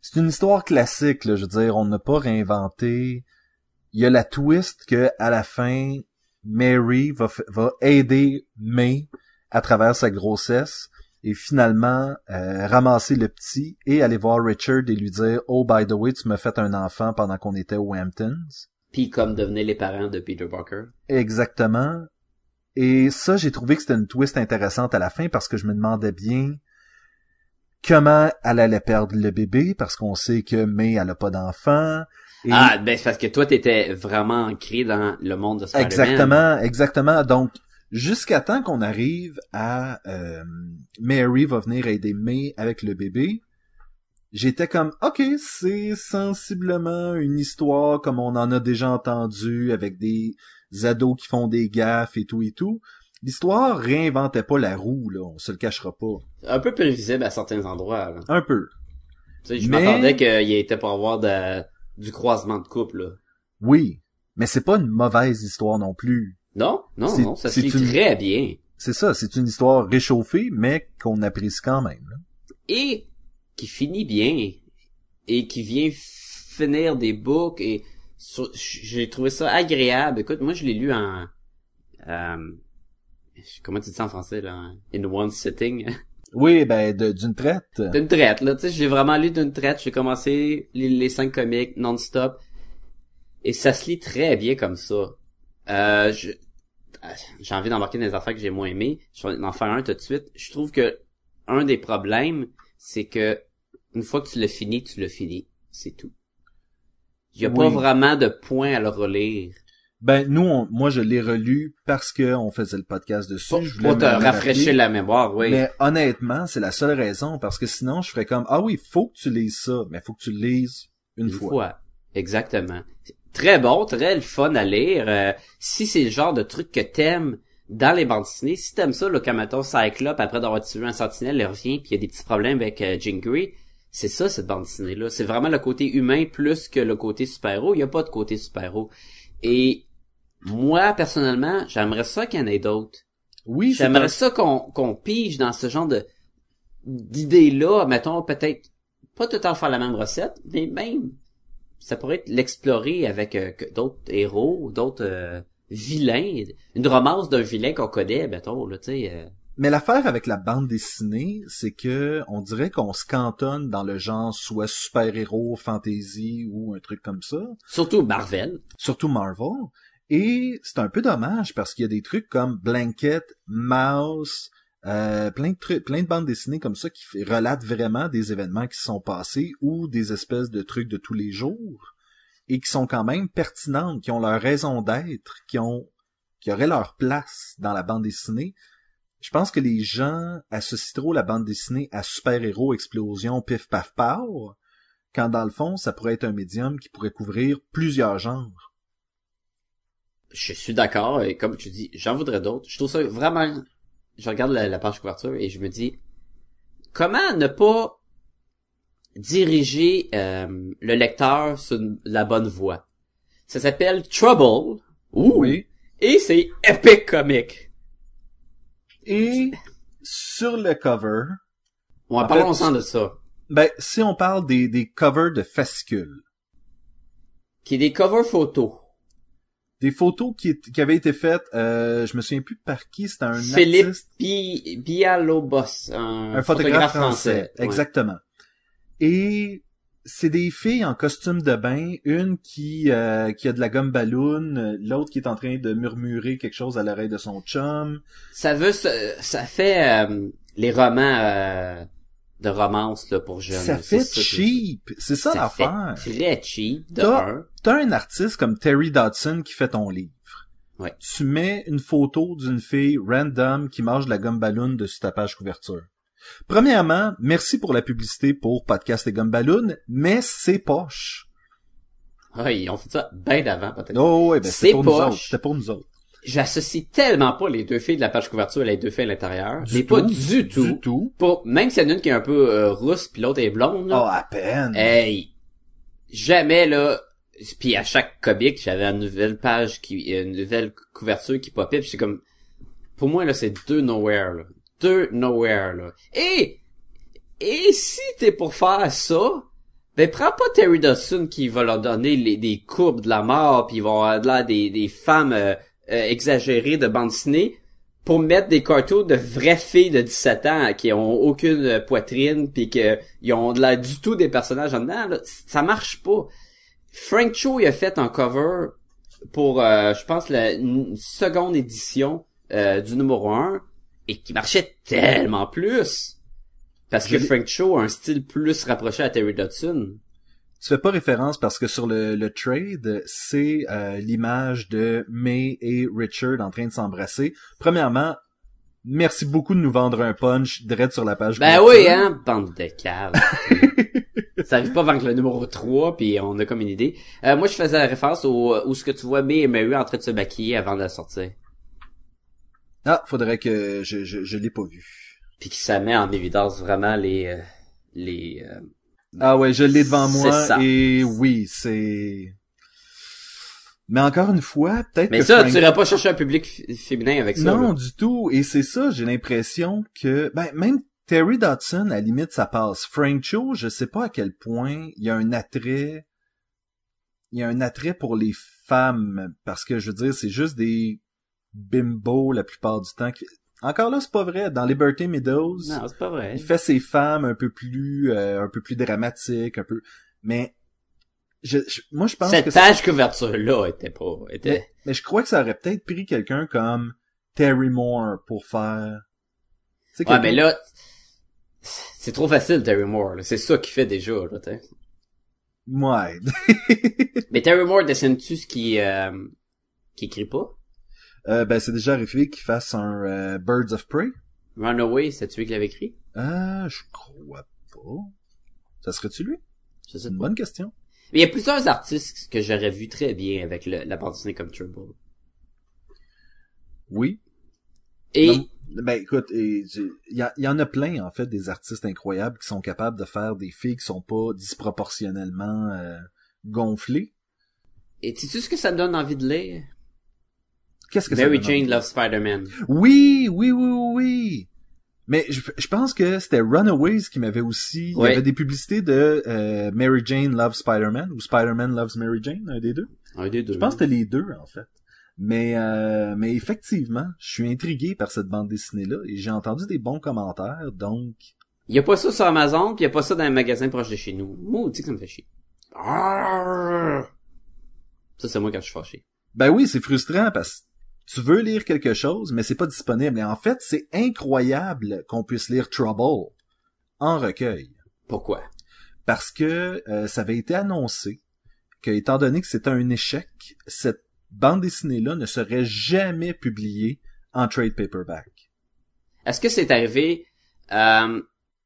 c'est une histoire classique là, je veux dire, on n'a pas réinventé. Il y a la twist que à la fin Mary va va aider May à travers sa grossesse et finalement euh, ramasser le petit et aller voir Richard et lui dire "Oh by the way, tu m'as fait un enfant pendant qu'on était aux Hamptons." Puis comme devenaient les parents de Peter Parker. Exactement. Et ça, j'ai trouvé que c'était une twist intéressante à la fin parce que je me demandais bien comment elle allait perdre le bébé parce qu'on sait que May, elle a pas d'enfant. Et- Ah, ben c'est parce que toi, t'étais vraiment ancré dans le monde de Spider-Man. exactement, exactement. Donc, jusqu'à temps qu'on arrive à euh, Mary va venir aider May avec le bébé, j'étais comme, ok, c'est sensiblement une histoire comme on en a déjà entendu avec des ados qui font des gaffes et tout et tout. L'histoire réinventait pas la roue, là, on se le cachera pas. Un peu prévisible à certains endroits. Là. Un peu. Tu sais, je Mais- m'attendais qu'il était pour avoir de, du croisement de couple. Là. Oui. Mais c'est pas une mauvaise histoire non plus. Non, non, non, ça se lit une- très bien. C'est ça, c'est une histoire réchauffée, mais qu'on apprécie quand même. là. Et qui finit bien. Et qui vient finir des books. Et j'ai trouvé ça agréable. Écoute, moi je l'ai lu en... euh, comment tu dis ça en français là? In one sitting. Oui, ben d'une traite. d'une traite, là. Tu sais, j'ai vraiment lu d'une traite. J'ai commencé les, les cinq comics non-stop. Et ça se lit très bien comme ça. Euh, je- j'ai envie d'embarquer dans les affaires que j'ai moins aimées. Je vais en faire un tout de suite. Je trouve que un des problèmes, c'est que une fois que tu l'as fini, tu l'as fini. C'est tout. Il y a Oui. pas vraiment de point à le relire. Ben nous, on- moi je l'ai relu parce que on faisait le podcast dessus. Pour, je voulais pour te rafraîchir la mémoire, oui. Mais honnêtement, c'est la seule raison parce que sinon je ferais comme ah oui, faut que tu lises ça, mais faut que tu le lises une, Une fois. fois. Exactement. Très bon, très le fun à lire. Euh, si c'est le genre de truc que t'aimes dans les bandes dessinées, si t'aimes ça, là, comme mettons Cyclope, après d'avoir tué un sentinelle, il revient puis il y a des petits problèmes avec euh, Jean Grey, c'est ça cette bande dessinée là. C'est vraiment le côté humain plus que le côté super-héros. Il y a pas de côté super-héros. Et moi, personnellement, j'aimerais ça qu'il y en ait d'autres. Oui, J'aimerais ça qu'on qu'on pige dans ce genre de d'idées-là, mettons peut-être pas tout le temps faire la même recette, mais même ça pourrait être l'explorer avec euh, d'autres héros, d'autres euh, vilains, une romance d'un vilain qu'on connaît, mettons là, tu sais. euh. Mais l'affaire avec la bande dessinée, c'est que on dirait qu'on se cantonne dans le genre soit super-héros, fantasy ou un truc comme ça. surtout Marvel. surtout Marvel. Et c'est un peu dommage parce qu'il y a des trucs comme Blanket, Mouse, euh, plein de trucs, plein de bandes dessinées comme ça qui relatent vraiment des événements qui se sont passés ou des espèces de trucs de tous les jours et qui sont quand même pertinentes, qui ont leur raison d'être, qui ont, qui auraient leur place dans la bande dessinée. Je pense que les gens associent trop la bande dessinée à super-héros, explosion, pif paf pow, quand dans le fond, ça pourrait être un médium qui pourrait couvrir plusieurs genres. Je suis d'accord, et comme tu dis, j'en voudrais d'autres. Je trouve ça vraiment... Je regarde la, la page couverture et je me dis, comment ne pas diriger euh, le lecteur sur la bonne voie? Ça s'appelle Trouble. Ouh. Oui. Et c'est Epic Comic. Et sur le cover, On En parlons fait, ensemble de ça. ben, si on parle des, des covers de fascicules, Qui est des covers photos. des photos qui, qui avaient été faites, euh, je me souviens plus par qui, c'était un Philippe artiste, Bi Bialobos, un, un photographe français, Ouais. exactement. Et c'est des filles en costume de bain, une qui euh, qui a de la gomme ballon, l'autre qui est en train de murmurer quelque chose à l'oreille de son chum. Ça veut, ça, ça fait euh, les romans euh, de romance là pour jeunes. ça fait cheap, c'est ça, l'affaire. très cheap de T'as- un. T'as un artiste comme Terry Dodson qui fait ton livre. Ouais. Tu mets une photo d'une fille random qui mange de la gomme ballon dessus ta page couverture. Premièrement, merci pour la publicité pour Podcast et Gomme Ballon, mais c'est poche. Ils ont fait ça bien d'avant peut-être. Oh, ben C'est pour nous autres. C'était pour nous autres. J'associe tellement pas les deux filles de la page couverture et les deux filles à l'intérieur. Mais pas du tout. Du tout. Même s'il y en a une qui est un peu euh, rousse puis l'autre est blonde. Oh, à peine. Hey, jamais là. Puis à chaque comic, j'avais une nouvelle page qui, une nouvelle couverture qui popait. Puis c'est comme, pour moi là, c'est deux nowhere là, deux nowhere là. Et et si t'es pour faire ça, ben prends pas Terry Dawson qui va leur donner les, des courbes de la mort, puis ils vont avoir de l'air des, des femmes euh, euh, exagérées de bande pour mettre des cartoons de vraies filles de 17 ans qui ont aucune euh, poitrine puis que ils ont de l'air du tout des personnages en dedans, là, ça marche pas. Frank Cho il a fait un cover pour je pense la seconde édition du numéro 1 et qui marchait tellement plus parce que Frank Cho a un style plus rapproché à Terry Dodson. Tu fais pas référence parce que sur le, le trade, c'est euh, l'image de May et Richard en train de s'embrasser. Premièrement, merci beaucoup de nous vendre un punch direct sur la page. Ben oui, hein, bande de caves. ça arrive pas avant que le numéro 3, puis on a comme une idée. Euh, moi, je faisais la référence au où ce que tu vois May et Mary en train de se maquiller avant de la sortir. Ah, faudrait que je, je, je l'ai pas vu. Puis qui ça met en évidence vraiment les... euh, les euh, Ah ouais, je l'ai devant C'est moi ça. et oui, c'est. Mais encore une fois, peut-être Mais que ça, Frank- tu irais pas chercher un public féminin avec ça. Non, là. du tout. Et c'est ça, j'ai l'impression que, ben, même Terry Dodson, à la limite, ça passe. Frank Cho, je sais pas à quel point il y a un attrait, il y a un attrait pour les femmes, parce que, je veux dire, c'est juste des bimbos la plupart du temps. Encore là, c'est pas vrai. Dans Liberty Meadows, Non, c'est pas vrai. il fait ses femmes un peu plus, euh, un peu plus dramatiques, un peu, mais, je, je- moi, je pense que Cette c'est- page couverture-là était pas... était mais, mais je crois que ça aurait peut-être pris quelqu'un comme Terry Moore pour faire. Tu sais, Ouais, mais là, c'est trop facile, Terry Moore. là. C'est ça qu'il fait déjà, là, t'sais. Ouais. Mais Terry Moore dessine-tu ce qui, euh, qui écrit pas? Euh, ben, c'est déjà arrivé qu'il fasse un euh, Birds of Prey. Runaway, c'est tu qui l'avait écrit? Euh, je crois pas. Ça serait-tu lui? C'est une pas. bonne question. Mais il y a plusieurs artistes que j'aurais vu très bien avec le- la bande dessinée comme Turbo. Oui. Et, Non, ben, écoute, y, il y en a plein, en fait, des artistes incroyables qui sont capables de faire des filles qui sont pas disproportionnellement euh, gonflées. et sais-tu ce que ça me donne envie de lire? Qu'est-ce que ça Mary donne? Jane? Love Spider-Man. Oui, oui, oui, oui, oui. Mais je, je pense que c'était Runaways qui m'avait aussi... Il y avait des publicités de euh, Mary Jane Loves Spider-Man ou Spider-Man Loves Mary Jane, un des deux. Un des deux. Je pense que c'était les deux, en fait. Mais, euh, mais effectivement, je suis intrigué par cette bande dessinée-là et j'ai entendu des bons commentaires, donc... Il y a pas ça sur Amazon, puis il y a pas ça dans un magasin proche de chez nous. Maudit que ça me fait chier. Arrgh. Ça, c'est moi quand je suis fâché. Ben oui, c'est frustrant parce que tu veux lire quelque chose, mais c'est pas disponible. Et en fait, c'est incroyable qu'on puisse lire Trouble en recueil. Pourquoi? parce que euh, ça avait été annoncé que, étant donné que c'était un échec, cette bande dessinée-là ne serait jamais publiée en trade paperback. Est-ce que c'est arrivé, euh,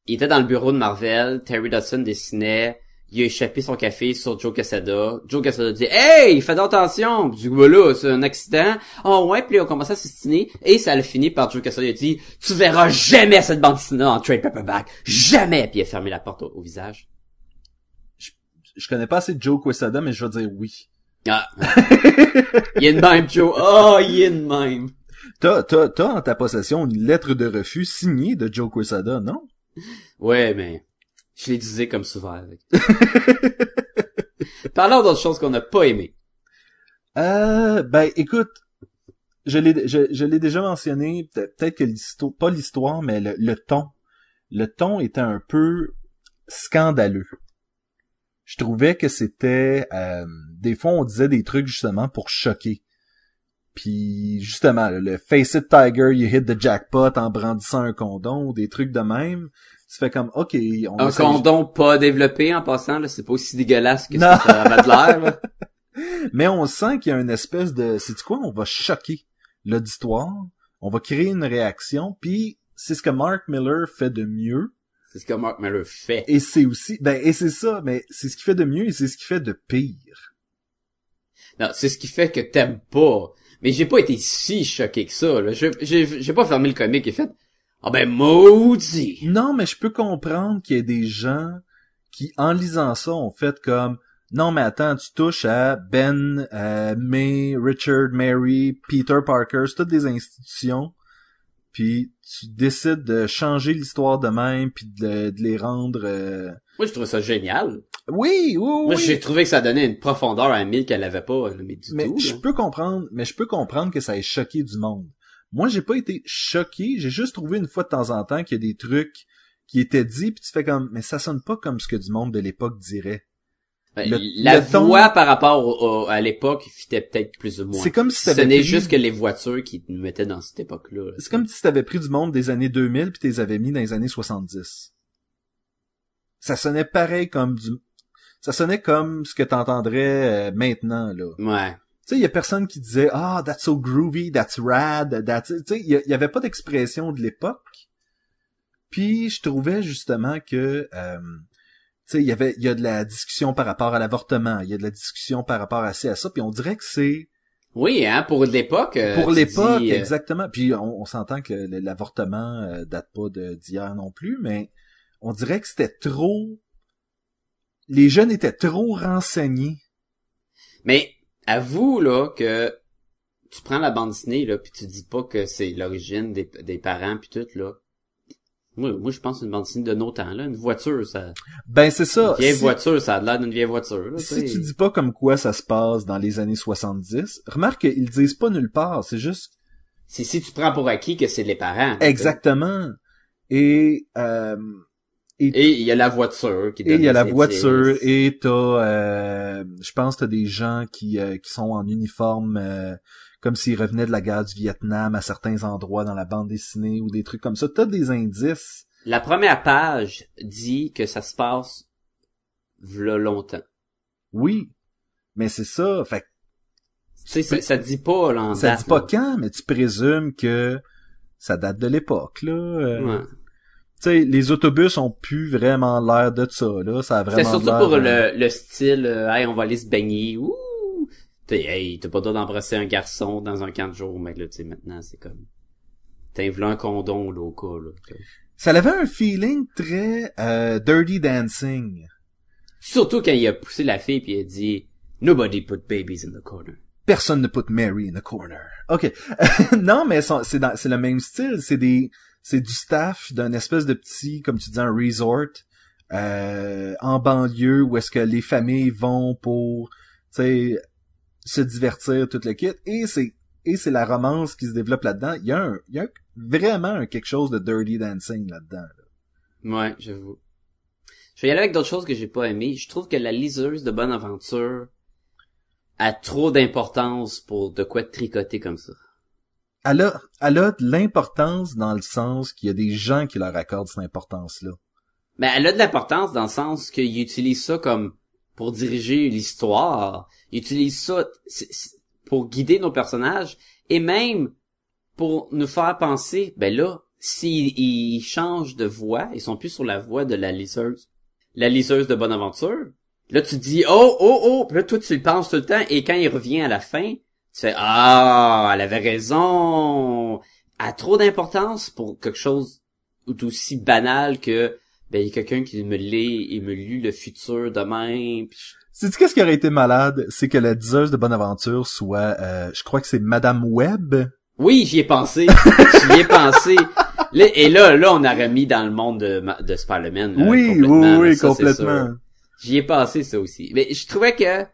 il était dans le bureau de Marvel, Terry Dodson dessinait, il a échappé son café sur Joe Quesada. Joe Quesada dit Hey, fais attention! Du coup, là, c'est un accident. Oh ouais, puis on commençait à s'estiner. Et ça a fini par Joe Quesada. Il a dit Tu verras jamais cette bande dessinée en trade paperback. Jamais! Puis il a fermé la porte au, au visage. Je connais pas assez Joe Quesada, mais je vais dire oui. Ah. il est de même, Joe. Oh, il est de même. T'as, t'as, t'as en ta possession une lettre de refus signée de Joe Quesada, non? Ouais, mais je l'ai utilisé comme souvent avec. Parlons d'autres choses qu'on n'a pas aimées. Euh, ben, écoute, je l'ai, je, l'ai déjà mentionné, peut- peut-être que l'histoire, pas l'histoire, mais le, ton. Le ton était un peu scandaleux. Je trouvais que c'était, euh, des fois on disait des trucs justement pour choquer. Puis justement, le, Face It Tiger, you hit the jackpot en brandissant un condom, des trucs de même. Tu fais comme, ok, on Un condom pas développé en passant, là, c'est pas aussi dégueulasse que ce Non. ça avait de l'air. Mais on sent qu'il y a une espèce de, c'est quoi, on va choquer l'auditoire, on va créer une réaction, puis c'est ce que Mark Miller fait de mieux, C'est ce que Mark Miller fait. et c'est aussi, ben, et c'est ça, mais c'est ce qu'il fait de mieux et c'est ce qu'il fait de pire. Non, c'est ce qui fait que t'aimes pas. Mais j'ai pas été si choqué que ça, là. Je- J'ai j'ai pas fermé le comic et fait, ah ben, maudit! Non, mais je peux comprendre qu'il y ait des gens qui, en lisant ça, ont fait comme, non, mais attends, tu touches à Ben, euh, May, Richard, Mary, Peter Parker, c'est toutes des institutions, puis tu décides de changer l'histoire de même, puis de, de les rendre... euh, Moi, je trouve ça génial. Oui, oui, Moi, oui. j'ai trouvé que ça donnait une profondeur à Emile qu'elle avait pas, mais du Mais tout. je peux comprendre, mais je peux comprendre que ça ait choqué du monde. Moi, j'ai pas été choqué, j'ai juste trouvé une fois de temps en temps qu'il y a des trucs qui étaient dits, puis tu fais comme, mais ça sonne pas comme ce que du monde de l'époque dirait. Ben, le- la le ton- voix par rapport au- au- à l'époque fitait peut-être plus ou moins. C'est comme si Ce n'est pris- juste que les voitures qui nous mettaient dans cette époque-là. là. C'est comme si t'avais pris du monde des années 2000 puis t'es avais mis dans les années 70. Ça sonnait pareil comme du, ça sonnait comme ce que t'entendrais euh, maintenant, là. Ouais. Tu sais, il y a personne qui disait ah that's so groovy, that's rad, that's tu sais, il y, avait pas d'expression de l'époque. Puis je trouvais justement que euh, tu sais, il y avait il y a de la discussion par rapport à l'avortement, il y a de la discussion par rapport à ci à ça, puis on dirait que c'est Oui, hein, pour l'époque. euh, pour l'époque dis, euh, exactement. Puis on, on s'entend que l'avortement euh, date pas d'hier non plus, mais on dirait que c'était trop les jeunes étaient trop renseignés. Mais avoue là que tu prends la bande dessinée là puis tu dis pas que c'est l'origine des, des parents puis tout là. Moi, moi je pense une bande dessinée de nos temps là, une voiture ça. Ben c'est ça. Une vieille Si- voiture, ça a l'air d'une vieille voiture. Là, Si tu dis pas comme quoi ça se passe dans les années 70, remarque qu'ils disent pas nulle part, c'est juste C'est si tu prends pour acquis que c'est les parents. exactement. Et euh, Et il y a la voiture qui et donne il y a la voiture et t'as euh, je pense t'as des gens qui euh, qui sont en uniforme euh, comme s'ils revenaient de la guerre du Vietnam à certains endroits dans la bande dessinée ou des trucs comme ça. T'as des indices. La première page dit que ça se passe v'là longtemps. Oui. Mais c'est ça. Fait Tu sais, ça, ça dit pas là, en ça date, dit pas là. quand, mais tu présumes que ça date de l'époque, là. Euh, Ouais. Sais, les autobus ont plus vraiment l'air de ça, là. Ça a C'était vraiment surtout l'air, pour le, le style, euh, hey, on va aller se baigner, ouh! T'es, hey, t'as pas le droit d'embrasser un garçon dans un camp de jour, mais là, tu sais, maintenant, c'est comme, t'as voulu un condom, là, au cas, là. Ça avait un feeling très euh, Dirty Dancing. Surtout quand il a poussé la fille pis il a dit, nobody put babies in the corner. Personne ne put Mary in the corner. Ok. non, mais c'est le même style. C'est des, c'est du staff d'un espèce de petit, comme tu dis, un resort euh, en banlieue où est-ce que les familles vont pour, se divertir toute le kit. Et c'est et c'est la romance qui se développe là-dedans. Il y a un, y a vraiment quelque chose de Dirty Dancing là-dedans. là. Ouais, j'avoue. Je vais y aller avec d'autres choses que j'ai pas aimées. Je trouve que la liseuse de Bonne Aventure a trop d'importance pour de quoi tricoter comme ça. Elle a, elle a de l'importance dans le sens qu'il y a des gens qui leur accordent cette importance-là. Mais elle a de l'importance dans le sens qu'il utilise ça comme pour diriger l'histoire. Il utilise ça pour guider nos personnages et même pour nous faire penser, ben là, s'ils ils changent de voix, ils sont plus sur la voix de la liseuse, la liseuse de Bonaventure. Là, tu dis, oh, oh, oh, là, toi, tu le penses tout le temps, et quand il revient à la fin, tu fais, ah, elle avait raison. Elle a trop d'importance pour quelque chose d'aussi banal que, ben, il y a quelqu'un qui me lit et me lit le futur demain. Puis je- Sais-tu qu'est-ce qui aurait été malade? C'est que la diseuse de Bonaventure soit, euh, je crois que c'est Madame Webb? Oui, j'y ai pensé. j'y ai pensé. Et là, là, on aurait mis dans le monde de, de Spider-Man. Oui, oui, oui, c'est complètement. J'y ai pensé, ça aussi. Mais je trouvais que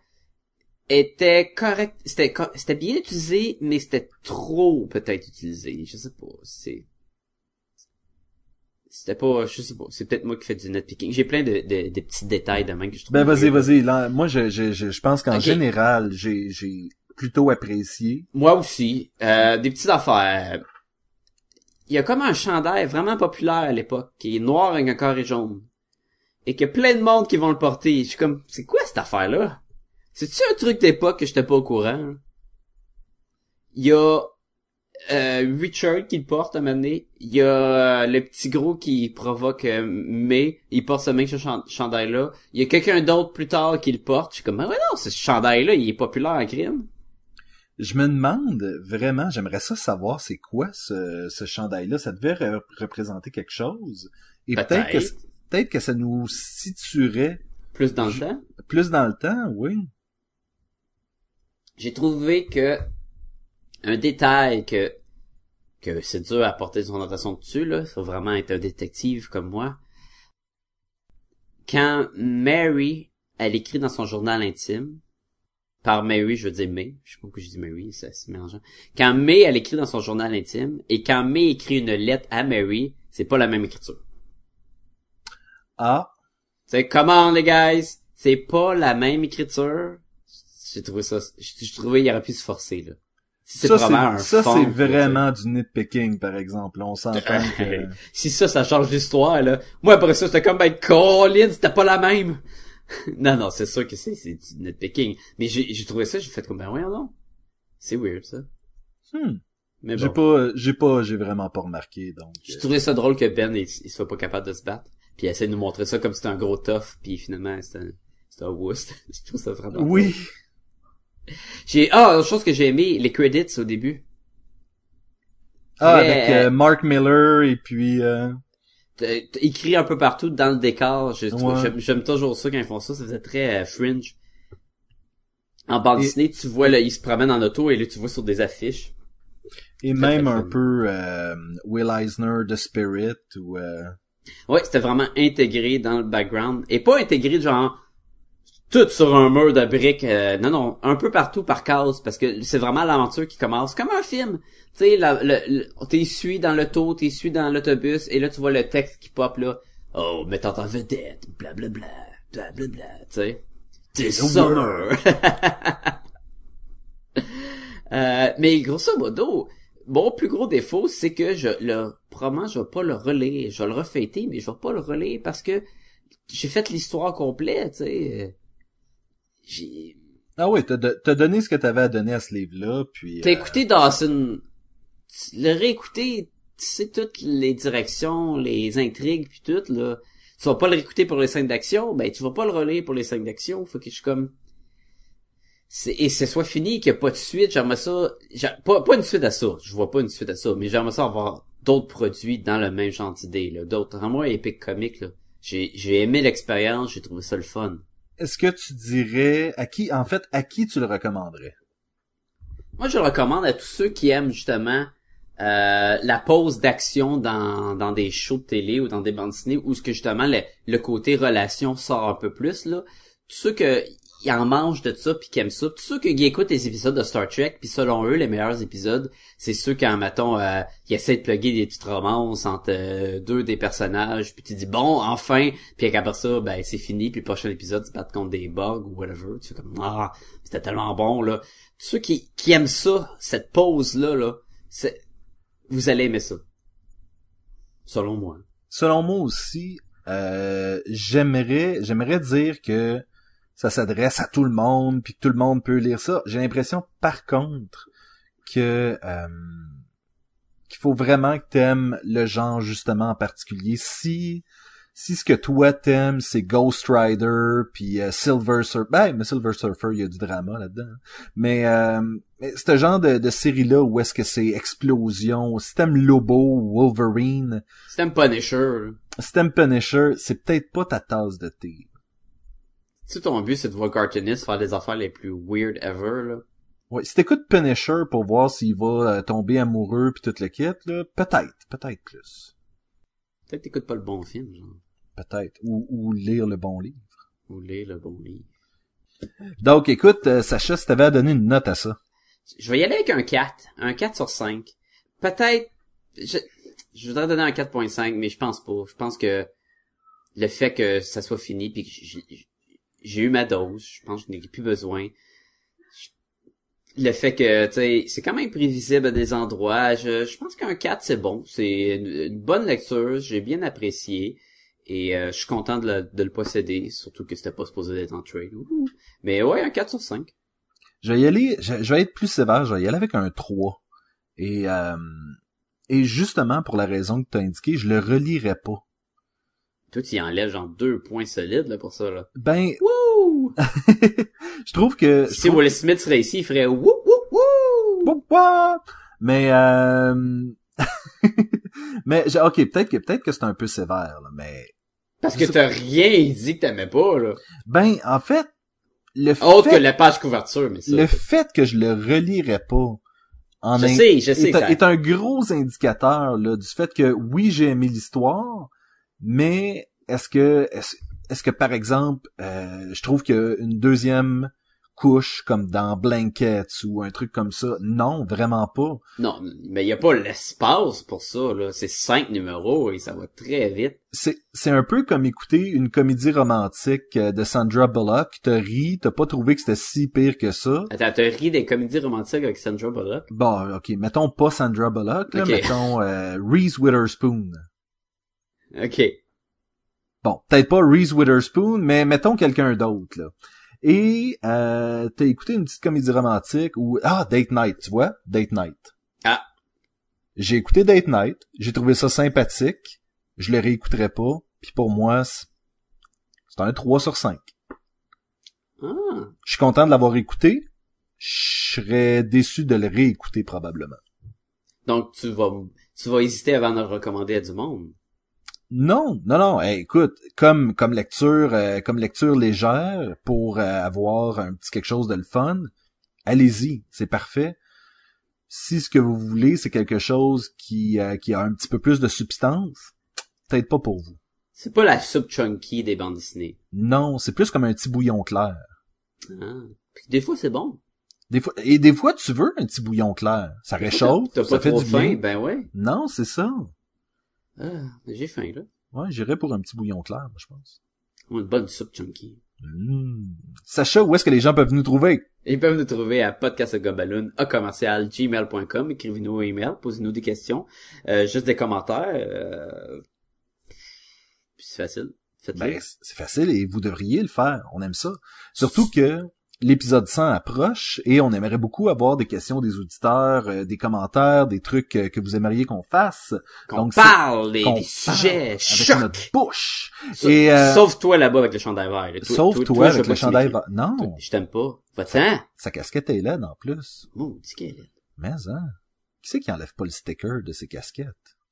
était correct, c'était, c'était bien utilisé, mais c'était trop, peut-être, utilisé. Je sais pas, c'est... C'était pas, je sais pas, c'est peut-être moi qui fais du nitpicking. J'ai plein de, de, de petits détails de même que je trouve. Ben vas-y, vas-y. Là, moi, je, je, je, je pense qu'en général, j'ai, j'ai plutôt apprécié. Moi aussi. Euh, des petites affaires. Il y a comme un chandail vraiment populaire à l'époque, qui est noir avec un carré jaune. Et qu'il y a plein de monde qui vont le porter. Je suis comme, c'est quoi cette affaire-là? C'est-tu un truc d'époque que j'étais pas au courant? Il y a euh, Richard qui le porte à un moment donné. Il y a euh, le petit gros qui provoque euh, May. Il porte ce même chan- chandail-là. Il y a quelqu'un d'autre plus tard qui le porte. Je suis comme, ah ouais non, ce chandail-là, il est populaire en crime. Je me demande vraiment, j'aimerais ça savoir c'est quoi ce, ce chandail-là. Ça devait re- représenter quelque chose. Et peut-être que, Peut-être. peut-être que ça nous situerait Plus dans le temps. plus dans le temps, oui. J'ai trouvé que un détail que que c'est dur à porter son attention dessus là, faut vraiment être un détective comme moi. Quand Mary elle écrit dans son journal intime, par Mary, je veux dire May, je sais pas pourquoi je dis Mary, ça se mélangeant. Quand May elle écrit dans son journal intime et quand May écrit une lettre à Mary, c'est pas la même écriture. Ah, C'est comment les guys, c'est pas la même écriture. J'ai trouvé ça, j'ai j'ai trouvé il aurait pu se forcer là. Si c'est vraiment ça, c'est vraiment du nitpicking, par exemple. On s'entend que... si ça, ça change l'histoire, là. Moi, après ça, j'étais comme, ben, Colin, c'était pas la même. non, non, c'est sûr que c'est, c'est du nitpicking. Mais j'ai, j'ai trouvé ça, j'ai fait comme, ben, voyons non. C'est weird, ça. Hmm. Mais J'ai bon. pas, j'ai pas, j'ai vraiment pas remarqué, donc. J'ai euh, trouvé ça drôle que Ben, il, il soit pas capable de se battre. Puis il essaie de nous montrer ça comme si c'était un gros tough, puis finalement, c'était un, c'était un wuss. je trouve ça vraiment Oui. J'ai, ah, autre chose que j'ai aimé, les credits au début. Ah, avec euh, euh, Mark Miller et puis... euh, écrit un peu partout dans le décor. Ouais. J'aime toujours ça quand ils font ça. Ça faisait très euh, fringe. En bande Et- dessinée, tu vois, là, ils se promènent en auto et là, tu vois sur des affiches. et Très, même très un peu euh, Will Eisner de Spirit ou... euh, Ouais, c'était vraiment intégré dans le background. Et pas intégré genre tout sur un mur de briques. euh, non, non, un peu partout par case, parce que c'est vraiment l'aventure qui commence comme un film. Tu sais, le, le- t'es suis dans l'auto, t'es dans l'autobus, et là tu vois le texte qui pop là. Oh, mettant en vedette, blablabla, blablabla, tu sais. C'est summer. Euh, mais grosso modo, mon plus gros défaut, c'est que je le probablement je vais pas le relire. Je vais le refêter, mais je vais pas le relire parce que j'ai fait l'histoire complète, tu sais. J'ai Ah oui, t'as, de- t'as donné ce que t'avais à donner à ce livre-là, puis... T'as euh, écouté Dawson, le réécouté, tu sais toutes les directions, les intrigues puis tout là. Tu vas pas le réécouter pour les scènes d'action, ben tu vas pas le relire pour les scènes d'action. Faut que je suis comme c'est, et c'est soit fini qu'il n'y a pas de suite, j'aimerais ça, pas, pas une suite à ça, je vois pas une suite à ça, mais j'aimerais ça avoir d'autres produits dans le même genre d'idée, là, d'autres, en moi, Epic Comic, là. J'ai, j'ai aimé l'expérience, j'ai trouvé ça le fun. Est-ce que tu dirais... À qui, en fait, à qui tu le recommanderais? Moi, je le recommande à tous ceux qui aiment justement euh, la pause d'action dans, dans des shows de télé ou dans des bandes dessinées où ce que justement le, le côté relation sort un peu plus là. Ceux que ils en mangent de ça puis qui aiment ça. Tous ceux qui écoutent les épisodes de Star Trek puis selon eux les meilleurs épisodes, c'est ceux qui en mettons euh, qui essaient de plugger des petites romances entre euh, deux des personnages puis tu dis bon enfin puis après ça ben c'est fini puis le prochain épisode ils se contre des bugs ou whatever. Tu fais comme ah c'était tellement bon là ceux qui, qui aiment ça, cette pause-là, là, c'est, vous allez aimer ça. Selon moi. Selon moi aussi, euh, j'aimerais, j'aimerais dire que ça s'adresse à tout le monde, puis que tout le monde peut lire ça. J'ai l'impression, par contre, que euh, qu'il faut vraiment que t'aimes le genre justement en particulier. Si si ce que toi t'aimes, c'est Ghost Rider, puis euh, Silver Surfer, ben, mais Silver Surfer, il y a du drama là-dedans. Mais, euh, mais ce genre de, de série-là où est-ce que c'est explosion, si t'aimes Lobo, Wolverine, C'est un Punisher, si t'aimes Punisher, c'est peut-être pas ta tasse de thé. Si ton but c'est de voir cartoonist faire des affaires les plus weird ever, là. Ouais, si t'écoutes Punisher pour voir s'il va euh, tomber amoureux puis tout le kit, là, peut-être, peut-être plus. Peut-être t'écoutes pas le bon film, genre. Peut-être. Ou, ou lire le bon livre. Ou lire le bon livre. Donc, écoute, euh, Sacha, si t'avais à donner une note à ça. Je vais y aller avec un 4. Un 4 sur 5. Peut-être, je, je voudrais donner un 4.5, mais je pense pas. Je pense que le fait que ça soit fini puis que j'ai eu ma dose, je pense que je n'ai plus besoin. Le fait que, tu sais, c'est quand même prévisible à des endroits. Je, je pense qu'un 4, c'est bon. C'est une, bonne lecture. J'ai bien apprécié. Et euh, je suis content de, le- de le posséder. Surtout que c'était pas supposé d'être en trade. Mais ouais, un 4 sur 5. Je vais y aller, je, vais être plus sévère, je vais y aller avec un 3. Et, euh, et justement, pour la raison que tu as indiqué, je le relirai pas. Toi, tu y enlèves genre deux points solides là, pour ça. Là. Ben, Wouh! je trouve que... Si trouve- Will Smith serait ici, il ferait wouh wouh wouh! Mais euh... mais j'ai- ok, peut-être que peut-être que c'est un peu sévère, là, mais Parce que t'as rien dit que t'aimais pas, là. ben en fait le Autre fait que la page couverture, mais ça. le fait que je le relirais pas en Je in- sais, je sais. est, ça- est un gros indicateur là du fait que oui j'ai aimé l'histoire, mais est-ce que est-ce que par exemple euh, je trouve qu'une deuxième couche comme dans Blankets ou un truc comme ça, non vraiment pas. Non, mais y a pas l'espace pour ça, là. C'est cinq numéros et ça va très vite. c'est c'est un peu comme écouter une comédie romantique euh, de Sandra Bullock. T'as ri, t'as pas trouvé que c'était si pire que ça. Attends, t'as ri des comédies romantiques avec Sandra Bullock? Bon, ok, mettons pas Sandra Bullock, là, Ok. mettons euh, Reese Witherspoon. Ok. Bon, peut-être pas Reese Witherspoon, mais mettons quelqu'un d'autre, là. Et euh, t'as écouté une petite comédie romantique ou ah Date Night, tu vois, Date Night. Ah. J'ai écouté Date Night, j'ai trouvé ça sympathique, je le réécouterai pas, puis pour moi c'est un 3 sur 5. Ah. Je suis content de l'avoir écouté. Je serais déçu de le réécouter probablement. Donc, tu vas, tu vas hésiter avant de le recommander à du monde. Non, non, non. hey, écoute, comme comme lecture, euh, comme lecture légère pour euh, avoir un petit quelque chose de le fun, allez-y, c'est parfait. Si ce que vous voulez, c'est quelque chose qui euh, qui a un petit peu plus de substance, peut-être pas pour vous. C'est pas la soupe chunky des bandes dessinées. Non, c'est plus comme un petit bouillon clair. Ah. Puis des fois, c'est bon. Des fois, et des fois, tu veux un petit bouillon clair. Ça réchauffe, T'as ça pas fait trop du faim? bien. Ben ouais. Non, c'est ça. Ah, j'ai faim, là. Ouais, j'irais pour un petit bouillon clair, je pense. Une bonne soupe chunky. Hmm. Sacha, où est-ce que les gens peuvent nous trouver? Ils peuvent nous trouver à podcastgobaloon à commercial gmail.com. Écrivez-nous un email, posez-nous des questions, euh, juste des commentaires. Euh... C'est facile. Ben, c'est facile et vous devriez le faire. On aime ça. Surtout que l'épisode 100 approche et on aimerait beaucoup avoir des questions des auditeurs, euh, des commentaires, des trucs euh, que vous aimeriez qu'on fasse. qu'on donc c'est- parle des, qu'on des sujets avec notre bouche. Sa- Et, euh, Sauf toi là-bas avec le chandail vert. Toi- Sauf toi, toi, toi, je avec le chandail. va- Non, Je t'aime pas. Va-t'en. sa casquette est laide en plus. Maudit qu'elle est. Mais hein, qui c'est qui enlève pas le sticker de ses casquettes?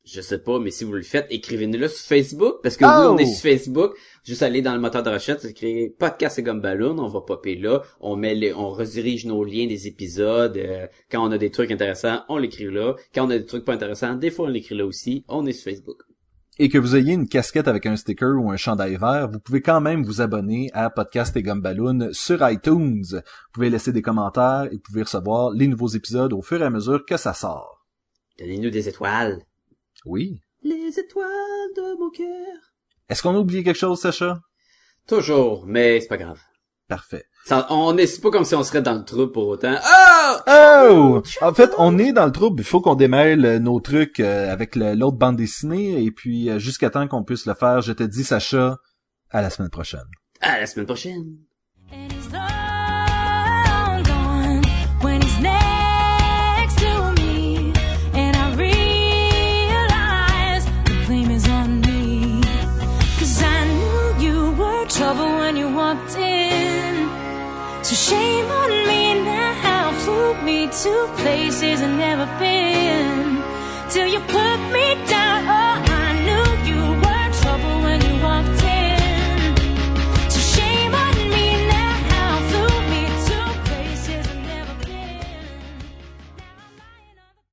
Je sais pas, mais si vous le faites, écrivez-nous-le sur Facebook, parce que Oh! oui, on est sur Facebook. Juste aller dans le moteur de recherche, écrire podcast et gomme ballon, on va popper là. On met les, on redirige nos liens des épisodes. euh, quand on a des trucs intéressants, on l'écrit là. Quand on a des trucs pas intéressants, des fois on l'écrit là aussi. On est sur Facebook. et que vous ayez une casquette avec un sticker ou un chandail vert, vous pouvez quand même vous abonner à Podcast et Gumballoon sur iTunes. Vous pouvez laisser des commentaires et vous pouvez recevoir les nouveaux épisodes au fur et à mesure que ça sort. Donnez-nous des étoiles. Oui. Les étoiles de mon cœur. Est-ce qu'on a oublié quelque chose, Sacha? Toujours, mais c'est pas grave. Parfait. Ça, on est, c'est pas comme si on serait dans le trou pour autant. Oh! Oh! En fait, on est dans le trouble. Il faut qu'on démêle euh, nos trucs euh, avec le- l'autre bande dessinée et puis euh, jusqu'à temps qu'on puisse le faire, je te dis, Sacha, à la semaine prochaine. À la semaine prochaine. Walked in. So shame on me now. Flew me to places I've never been. Till you put me down